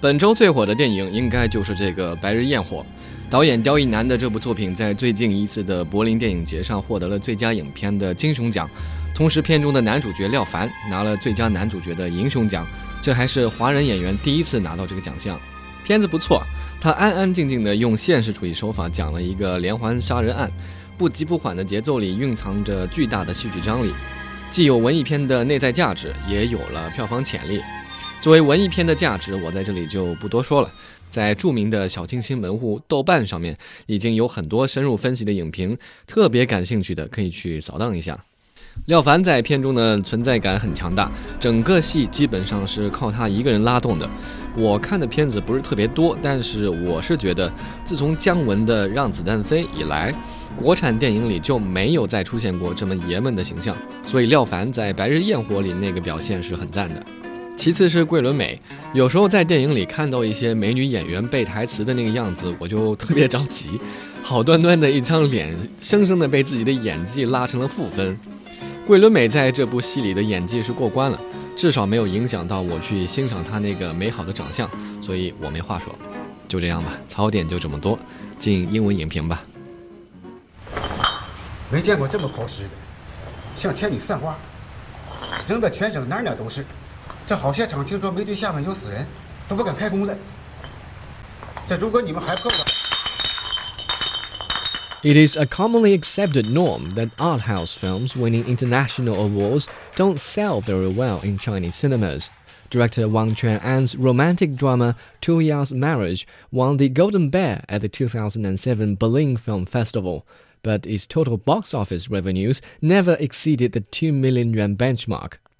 本周最火的电影应该就是这个《白日焰火》。导演刁亦男的这部作品在最近一次的柏林电影节上获得了最佳影片的金熊奖，同时片中的男主角廖凡拿了最佳男主角的银熊奖，这还是华人演员第一次拿到这个奖项。片子不错，他安安静静的用现实主义手法讲了一个连环杀人案，不急不缓的节奏里蕴藏着巨大的戏剧张力，既有文艺片的内在价值，也有了票房潜力。作为文艺片的价值，我在这里就不多说了。在著名的小清新门户豆瓣上面，已经有很多深入分析的影评，特别感兴趣的可以去扫荡一下。廖凡在片中的存在感很强大，整个戏基本上是靠他一个人拉动的。我看的片子不是特别多，但是我是觉得，自从姜文的《让子弹飞》以来，国产电影里就没有再出现过这么爷们的形象。所以廖凡在《白日焰火》里那个表现是很赞的。其次是桂纶镁，有时候在电影里看到一些美女演员背台词的那个样子，我就特别着急。好端端的一张脸，生生的被自己的演技拉成了负分。桂纶镁在这部戏里的演技是过关了，至少没有影响到我去欣赏她那个美好的长相，所以我没话说。就这样吧，槽点就这么多，进英文影评吧。没见过这么好使的，像天女散花，扔的全省哪哪都是。It is a commonly accepted norm that art house films winning international awards don't sell very well in Chinese cinemas. Director Wang Quan'an's romantic drama Tuya's Marriage won the Golden Bear at the 2007 Berlin Film Festival, but its total box office revenues never exceeded the 2 million yuan benchmark.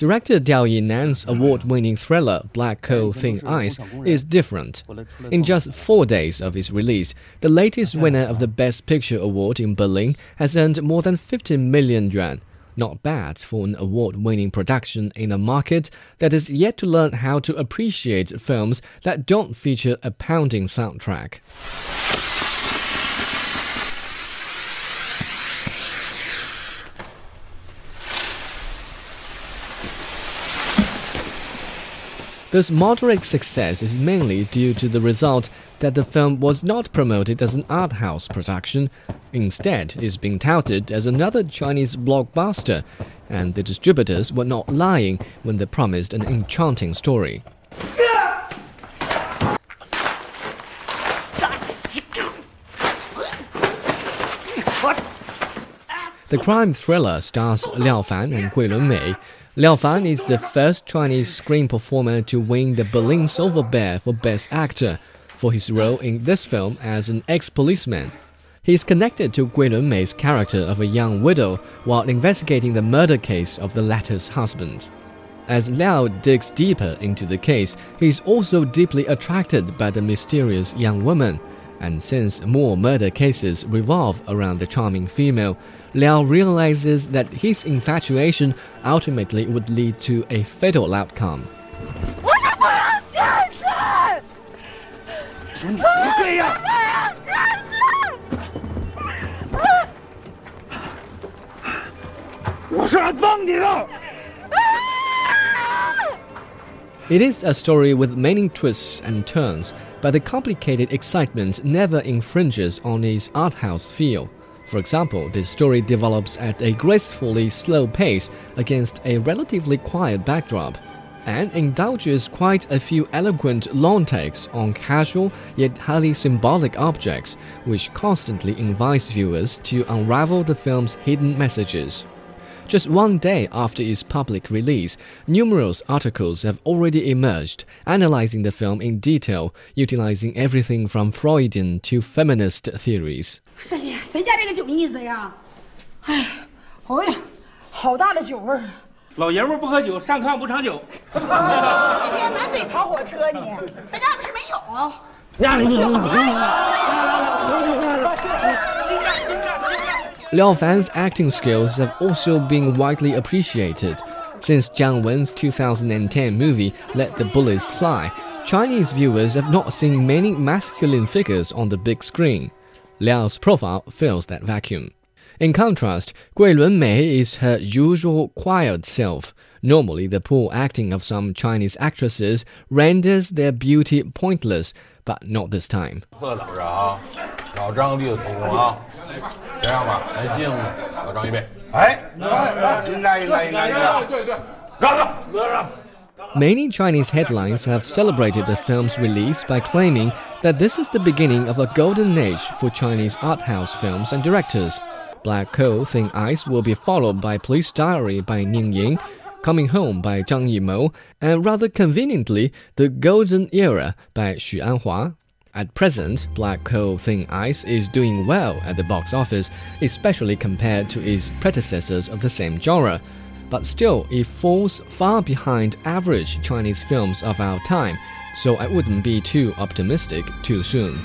Director Diao Yinan's award-winning thriller Black Coal Thin Ice is different. In just four days of its release, the latest winner of the Best Picture award in Berlin has earned more than 50 million yuan. Not bad for an award-winning production in a market that is yet to learn how to appreciate films that don't feature a pounding soundtrack. This moderate success is mainly due to the result that the film was not promoted as an art house production. Instead, it's being touted as another Chinese blockbuster, and the distributors were not lying when they promised an enchanting story. The crime thriller stars Liao Fan and Gui Lunmei, Liao Fan is the first Chinese screen performer to win the Berlin Silver Bear for Best Actor for his role in this film as an ex-policeman. He is connected to Gui Lunmei's character of a young widow while investigating the murder case of the latter's husband. As Liao digs deeper into the case, he is also deeply attracted by the mysterious young woman. And since more murder cases revolve around the charming female, Liao realizes that his infatuation ultimately would lead to a fatal outcome. 我是不让见识！说你别这样！不让见识！我是来帮你的。 It is a story with many twists and turns, but the complicated excitement never infringes on its art house feel. For example, the story develops at a gracefully slow pace against a relatively quiet backdrop, and indulges quite a few eloquent long takes on casual yet highly symbolic objects, which constantly invites viewers to unravel the film's hidden messages. Just one day after its public release, numerous articles have already emerged analyzing the film in detail, utilizing everything from Freudian to feminist theories. 谁家这个酒意思呀？哎，哎呀，好大的酒味儿！老爷们不喝酒，上炕不长久。一天满嘴跑火车你，咱家不是没有？家里有。 Liao Fan's acting skills have also been widely appreciated. Since Jiang Wen's 2010 movie Let the Bullets Fly, Chinese viewers have not seen many masculine figures on the big screen. Liao's profile fills that vacuum. In contrast, Gui Lunmei is her usual quiet self. Normally, the poor acting of some Chinese actresses renders their beauty pointless, but not this time. 特等着啊，老张立的头功啊，这样吧，来敬老张一杯。哎，应该应该应该应该。对对，干了，乐上。 Many Chinese headlines have celebrated the film's release by claiming that this is the beginning of a golden age for Chinese art house films and directors. Black Coal Thin Ice will be followed by Police Diary by Ning Ying, Coming Home by Zhang Yimou, and rather conveniently, The Golden Era by Xu Anhua. at present, Black Coal Thin Ice is doing well at the box office, especially compared to its predecessors of the same genre. But still, it falls far behind average Chinese films of our time, so I wouldn't be too optimistic too soon.